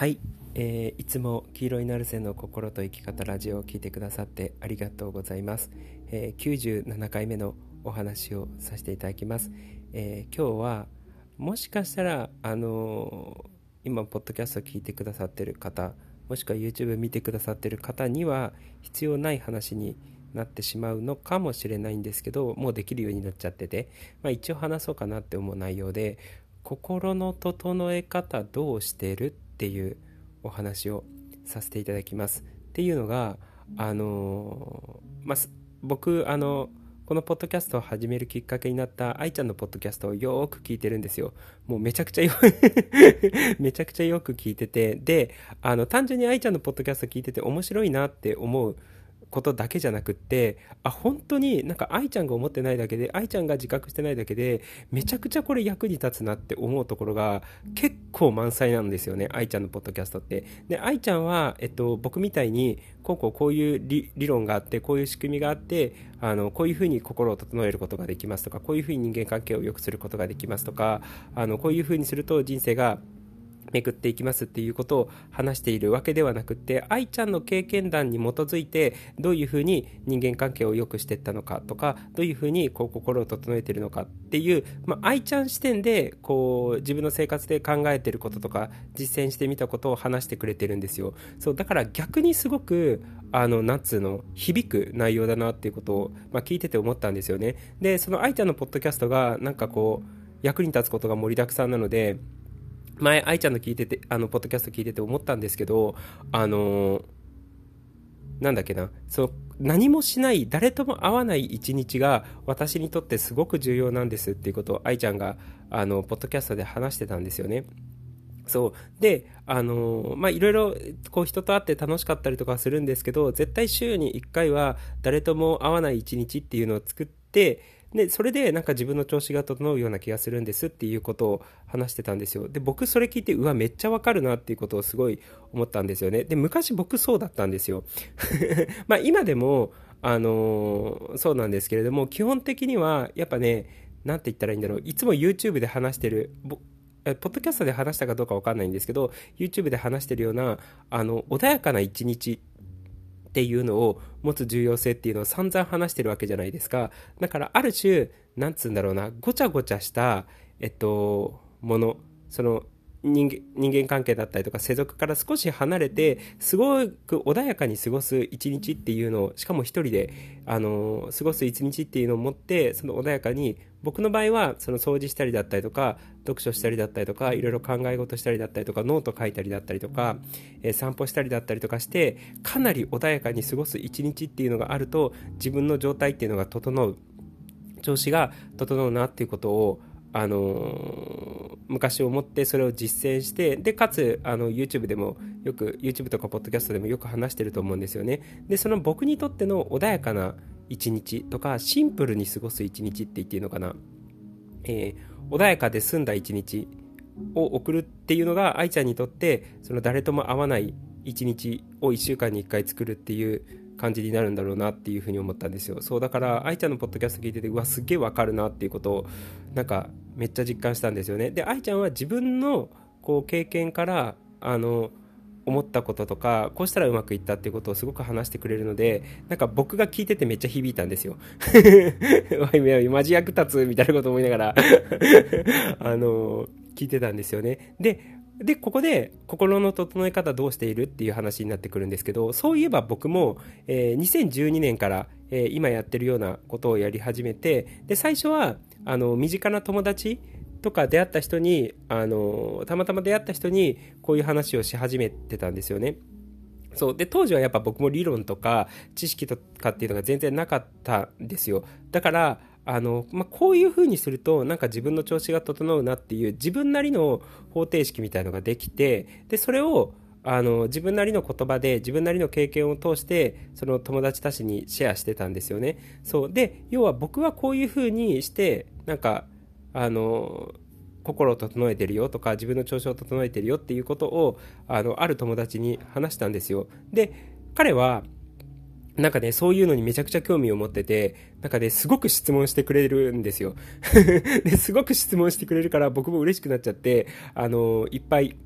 はい、えー、いつも黄色いナルセの心と生き方ラジオを聞いてくださってありがとうございます、えー、97回目のお話をさせていただきます、えー、今日はもしかしたらあのー、今ポッドキャスト聞いてくださってる方もしくは YouTube 見てくださってる方には必要ない話になってしまうのかもしれないんですけどもうできるようになっちゃってて、まあ、一応話そうかなって思う内容で心の整え方どうしてるっていうお話をさせていただきます。っていうのが、あのまあ、僕、あの、このポッドキャストを始めるきっかけになった愛ちゃんのポッドキャストをよく聞いてるんですよ。もうめちゃくちゃよ めちゃくちゃよく聞いてて、で、あの、単純に愛ちゃんのポッドキャスト聞いてて面白いなって思うことだけじゃなくってあ本当になんか愛ちゃんが思ってないだけで愛ちゃんが自覚してないだけでめちゃくちゃこれ役に立つなって思うところが結構満載なんですよね愛ちゃんのポッドキャストって。で愛ちゃんは、えっと、僕みたいにこうこうこういう理論があってこういう仕組みがあってあのこういうふうに心を整えることができますとかこういうふうに人間関係を良くすることができますとかあのこういうふうにすると人生が巡っていきますっていうことを話しているわけではなくて愛ちゃんの経験談に基づいてどういうふうに人間関係を良くしていったのかとかどういうふうにこう心を整えてるのかっていう、まあ、愛ちゃん視点でこう自分の生活で考えてることとか実践してみたことを話してくれてるんですよ。そうだから逆にすごくあの夏の響く内容だなっていうことを、まあ、聞いてて思ったんですよね。でその愛ちゃんのポッドキャストがなんかこう役に立つことが盛りだくさんなので前、愛ちゃんの聞いてて、あの、ポッドキャスト聞いてて思ったんですけど、あのー、なんだっけな、そう、何もしない、誰とも会わない一日が私にとってすごく重要なんですっていうことを愛ちゃんが、あの、ポッドキャストで話してたんですよね。そう。で、あのー、まあ、いろいろ、こう、人と会って楽しかったりとかするんですけど、絶対週に1回は誰とも会わない一日っていうのを作って、で、それでなんか自分の調子が整うような気がするんですっていうことを話してたんですよ。で、僕それ聞いて、うわ、めっちゃわかるなっていうことをすごい思ったんですよね。で、昔僕そうだったんですよ。まあ今でも、あのー、そうなんですけれども、基本的には、やっぱね、なんて言ったらいいんだろう。いつも YouTube で話してる、ポッドキャストで話したかどうかわかんないんですけど、YouTube で話してるような、あの、穏やかな一日っていうのを持つ重要性っていうのを散々話してるわけじゃないですか。だからある種、なんつうんだろうな、ごちゃごちゃした、えっと、もの、その、人間人間関係だったりとか世俗から少し離れてすごく穏やかに過ごす一日っていうのをしかも一人であの過ごす一日っていうのを持ってその穏やかに僕の場合はその掃除したりだったりとか読書したりだったりとかいろいろ考え事したりだったりとかノート書いたりだったりとか、えー、散歩したりだったりとかしてかなり穏やかに過ごす一日っていうのがあると自分の状態っていうのが整う。調子が整うなっていうことをあの昔思ってそれを実践してでかつあの YouTube でもよく YouTube とか Podcast でもよく話してると思うんですよね。でその僕にとっての穏やかな一日とかシンプルに過ごす一日って言っていいのかな、えー、穏やかで済んだ一日を送るっていうのが愛ちゃんにとってその誰とも会わない一日を1週間に1回作るっていう感じになるんだろうなっていうふうに思ったんですよ。そうだから愛ちゃんのポッドキャスト聞いててうわすげえわかるなっていうことをなんかめっちゃ実感したんですよね。で愛ちゃんは自分のこう経験からあの思ったこととかこうしたらうまくいったっていうことをすごく話してくれるのでなんか僕が聞いててめっちゃ響いたんですよ。マジ役立つみたいなこと思いながら あの聞いてたんですよね。でで、ここで心の整え方どうしているっていう話になってくるんですけど、そういえば僕も、えー、2012年から、えー、今やってるようなことをやり始めて、で、最初は、あの、身近な友達とか出会った人に、あの、たまたま出会った人にこういう話をし始めてたんですよね。そう。で、当時はやっぱ僕も理論とか知識とかっていうのが全然なかったんですよ。だから、あの、まあ、こういう風にするとなんか自分の調子が整うなっていう自分なりの方程式みたいのができてでそれをあの自分なりの言葉で自分なりの経験を通してその友達たちにシェアしてたんですよね。そうで要は僕はこういう風にしてなんかあの心を整えてるよとか自分の調子を整えてるよっていうことをあのある友達に話したんですよ。で彼はなんかね、そういうのにめちゃくちゃ興味を持ってて、なんかね、すごく質問してくれるんですよ。ですごく質問してくれるから僕も嬉しくなっちゃって、あの、いっぱい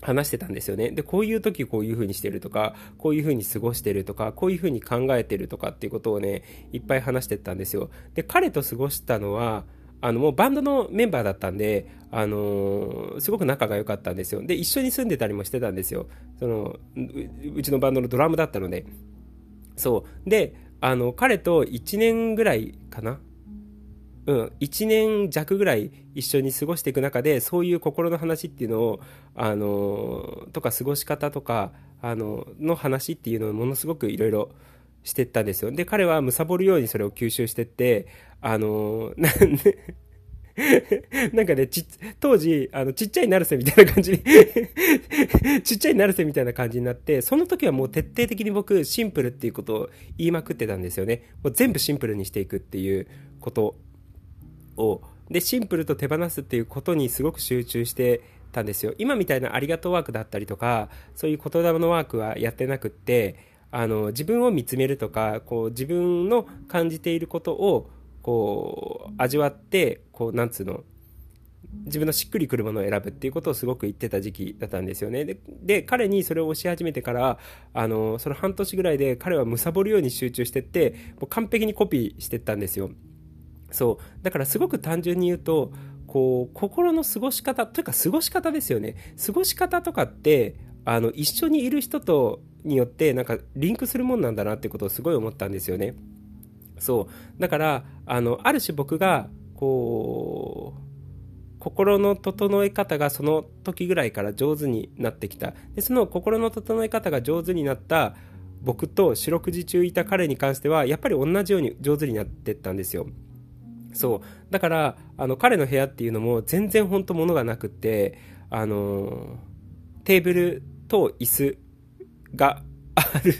話してたんですよね。で、こういう時こういう風にしてるとか、こういう風に過ごしてるとか、こういう風に考えてるとかっていうことをね、いっぱい話してたんですよ。で、彼と過ごしたのは、あの、もうバンドのメンバーだったんで、あのー、すごく仲が良かったんですよ。で、一緒に住んでたりもしてたんですよ。その、うちのバンドのドラムだったので。そう。で、あの、彼と1年ぐらいかなうん、1年弱ぐらい一緒に過ごしていく中でそういう心の話っていうのをあのとか過ごし方とかあのの話っていうのをものすごくいろいろしてったんですよ。で彼は貪るようにそれを吸収してってあのなんで、なんかね、ち、当時、あの、ちっちゃい成瀬みたいな感じに ちっちゃい成瀬みたいな感じになって、その時はもう徹底的に僕、シンプルっていうことを言いまくってたんですよね。もう全部シンプルにしていくっていうことを。でシンプルと手放すっていうことにすごく集中してたんですよ。今みたいなありがとうワークだったりとかそういう言霊のワークはやってなくってあの自分を見つめるとかこう自分の感じていることをこう味わってこうなんつうの自分のしっくりくるものを選ぶっていうことをすごく言ってた時期だったんですよね。で、彼にそれを教え始めてから、あの、その半年ぐらいで彼は貪るように集中してって、もう完璧にコピーしてったんですよ。そうだからすごく単純に言うとこう心の過ごし方というか過ごし方ですよね過ごし方とかってあの一緒にいる人とによってなんかリンクするもんなんだなってことをすごい思ったんですよね。そう。だからあのある種僕がこう心の整え方がその時ぐらいから上手になってきた。でその心の整え方が上手になった僕と四六時中いた彼に関してはやっぱり同じように上手になってったんですよ。そう。だからあの彼の部屋っていうのも全然本当物がなくってあのテーブルと椅子がある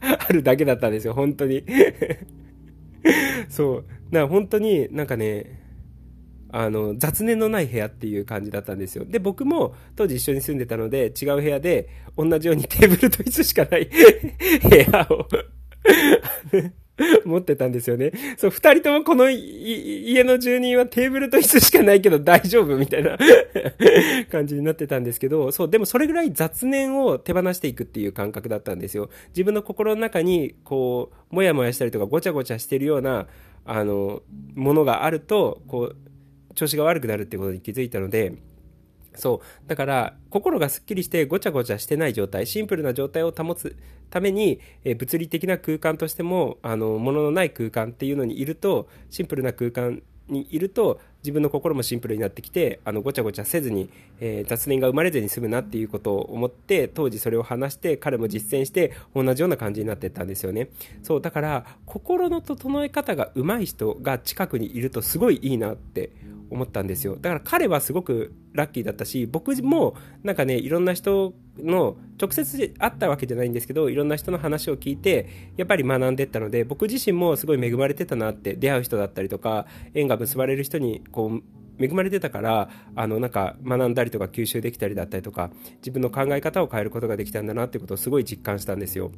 あるだけだったんですよ本当に。そう。だから本当になんかねあの雑念のない部屋っていう感じだったんですよ。で僕も当時一緒に住んでたので違う部屋で同じようにテーブルと椅子しかない 部屋を。持ってたんですよね。そう、二人ともこの家の住人はテーブルと椅子しかないけど大丈夫みたいな 感じになってたんですけど、そう、でもそれぐらい雑念を手放していくっていう感覚だったんですよ。自分の心の中に、こう、もやもやしたりとかごちゃごちゃしてるような、あの、ものがあると、こう、調子が悪くなるってことに気づいたので、そう。だから、心がすっきりしてごちゃごちゃしてない状態、シンプルな状態を保つために、え物理的な空間としても、あの、もののない空間っていうのにいると、シンプルな空間にいると、自分の心もシンプルになってきて、あの、ごちゃごちゃせずに、えー、雑念が生まれずに済むなっていうことを思って、当時それを話して、彼も実践して、同じような感じになってったんですよね。そう、だから、心の整え方が上手い人が近くにいるとすごいいいなって思ったんですよだから彼はすごくラッキーだったし僕もなんかねいろんな人の直接会ったわけじゃないんですけどいろんな人の話を聞いてやっぱり学んでったので僕自身もすごい恵まれてたなって出会う人だったりとか縁が結ばれる人にこう恵まれてたからあのなんか学んだりとか吸収できたりだったりとか自分の考え方を変えることができたんだなってことをすごい実感したんですよ。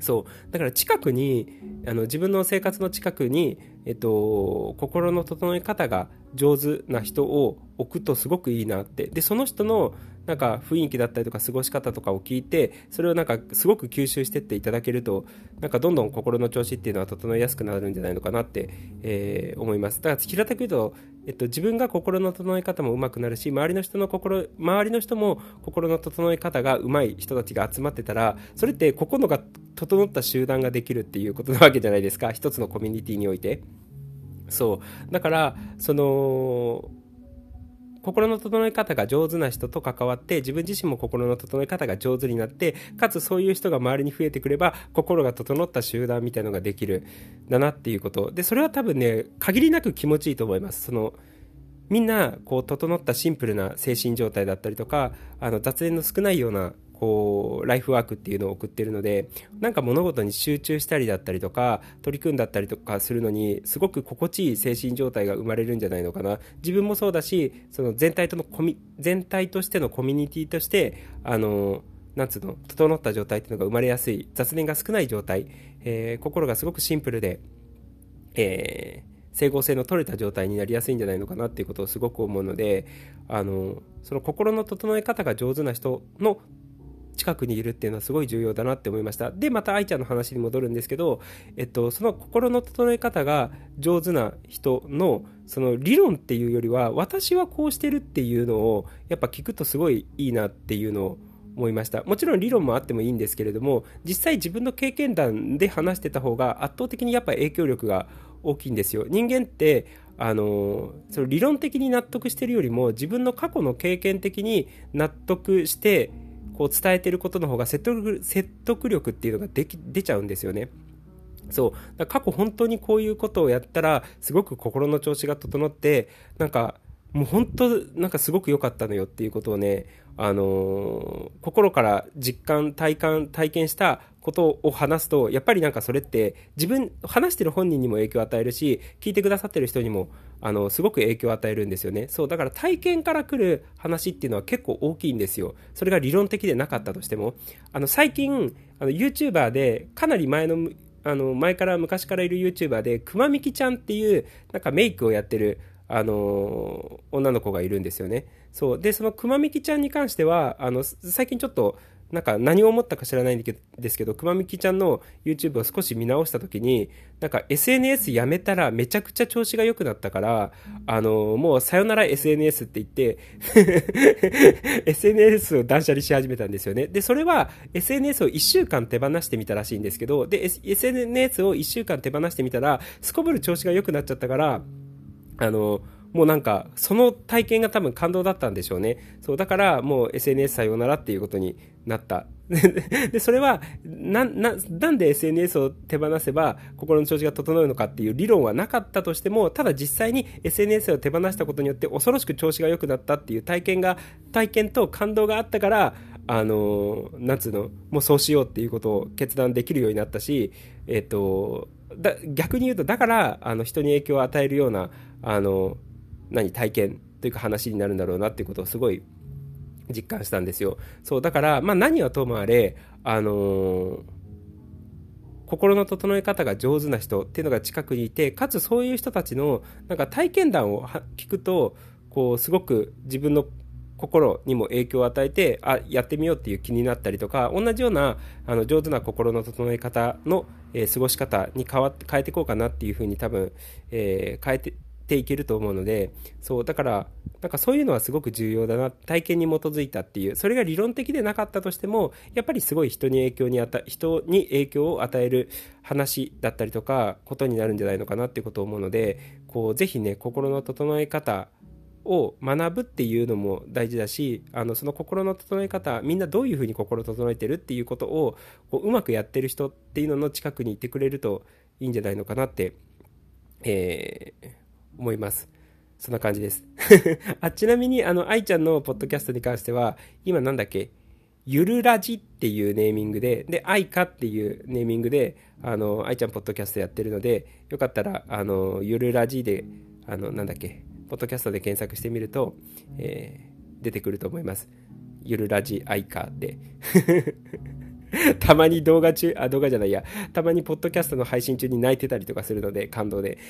そう。だから近くにあの自分の生活の近くに、えっと、心の整え方が上手な人を置くとすごくいいなって。でその人のなんか雰囲気だったりとか過ごし方とかを聞いてそれをなんかすごく吸収してっていただけるとなんかどんどん心の調子っていうのは整いやすくなるんじゃないのかなって、えー、思います。だから平たく言うと、えっと、自分が心の整え方も上手くなるし周りの人の心周りの人も心の整え方が上手い人たちが集まってたらそれって心が整った集団ができるっていうことなわけじゃないですか。一つのコミュニティにおいて。そう。だからその心の整え方が上手な人と関わって自分自身も心の整え方が上手になってかつそういう人が周りに増えてくれば心が整った集団みたいのができるだなっていうこと。でそれは多分ね限りなく気持ちいいと思います。そのみんなこう整ったシンプルな精神状態だったりとかあの雑念の少ないようなこうライフワークっていうのを送ってるのでなんか物事に集中したりだったりとか取り組んだったりとかするのにすごく心地いい精神状態が生まれるんじゃないのかな。自分もそうだしその全体とのコミ全体としてのコミュニティとしてあのなんつうの整った状態っていうのが生まれやすい雑念が少ない状態、えー、心がすごくシンプルで、えー整合性の取れた状態になりやすいんじゃないのかなっていうことをすごく思うのであのその心の整え方が上手な人の近くにいるっていうのはすごい重要だなって思いました。でまた愛ちゃんの話に戻るんですけど、えっと、その心の整え方が上手な人のその理論っていうよりは私はこうしてるっていうのをやっぱ聞くとすごいいいなっていうのを思いました。もちろん理論もあってもいいんですけれども実際自分の経験談で話してた方が圧倒的にやっぱ影響力が大きいんですよ。人間ってあのその理論的に納得してるよりも自分の過去の経験的に納得してこう伝えてることの方が説得説得力っていうのができ出ちゃうんですよね。そう過去本当にこういうことをやったらすごく心の調子が整ってなんかもう本当なんかすごく良かったのよっていうことをね、あのー、心から実感体感体験したことを話すとやっぱりなんかそれって自分話してる本人にも影響を与えるし聞いてくださってる人にもあのすごく影響を与えるんですよね。そうだから体験から来る話っていうのは結構大きいんですよ。それが理論的でなかったとしても。あの最近あの YouTuber でかなり前のあの前から昔からいる YouTuber でくまみきちゃんっていうなんかメイクをやってるあの女の子がいるんですよね。そう。でそのくまみきちゃんに関してはあの最近ちょっとなんか何を思ったか知らないんですけど、くまみきちゃんの YouTube を少し見直した時に、なんか SNS やめたらめちゃくちゃ調子が良くなったから、あの、もうさよなら SNS って言って SNS を断捨離し始めたんですよね。で、それは SNS を1週間手放してみたらしいんですけど、で、SNS を1週間手放してみたら、すこぶる調子が良くなっちゃったから、あの、もうなんか、その体験が多分感動だったんでしょうね。そう、だからもう SNS さようならっていうことになった。で、それは、な、な、なんで SNS を手放せば心の調子が整うのかっていう理論はなかったとしても、ただ実際に SNS を手放したことによって恐ろしく調子が良くなったっていう体験が、体験と感動があったから、あの、なんつうの、もうそうしようっていうことを決断できるようになったし、えっ、と、だ逆に言うと、だから、あの、人に影響を与えるような、あの、何体験というか話になるんだろうなっていうことをすごい実感したんですよ。そうだから、まあ、何はともあれ、あのー、心の整え方が上手な人っていうのが近くにいてかつそういう人たちのなんか体験談を聞くとこうすごく自分の心にも影響を与えてあやってみようっていう気になったりとか同じようなあの上手な心の整え方の、えー、過ごし方に変わって変えていこうかなっていうふうに多分、えー、変えてていけると思うのでそうだからなんかそういうのはすごく重要だな体験に基づいたっていうそれが理論的でなかったとしてもやっぱりすごい人に影響に与人に影響を与える話だったりとかことになるんじゃないのかなっていうことを思うのでこうぜひね心の整え方を学ぶっていうのも大事だしあのその心の整え方みんなどういうふうに心を整えてるっていうことをこううまくやってる人っていうのの近くにいてくれるといいんじゃないのかなって、えー、思います。そんな感じです。あ、ちなみに、あの、愛ちゃんのポッドキャストに関しては、今なんだっけ、ゆるラジっていうネーミングで、で、愛かっていうネーミングで、あの、愛ちゃんポッドキャストやってるので、よかったら、あの、ゆるラジで、あの、なんだっけ、ポッドキャストで検索してみると、えー、出てくると思います。ゆるラジ愛かで。たまに動画中、あ、動画じゃないや、たまにポッドキャストの配信中に泣いてたりとかするので、感動で。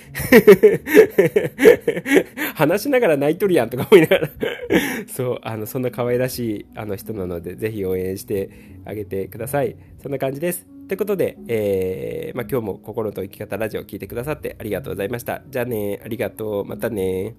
話しながら泣いとるやんとか思いながら そう、あの、そんな可愛らしいあの人なので、ぜひ応援してあげてください。そんな感じです。ということで、えー、まあ、今日も心と生き方ラジオを聴いてくださってありがとうございました。じゃあね、ありがとう。またね。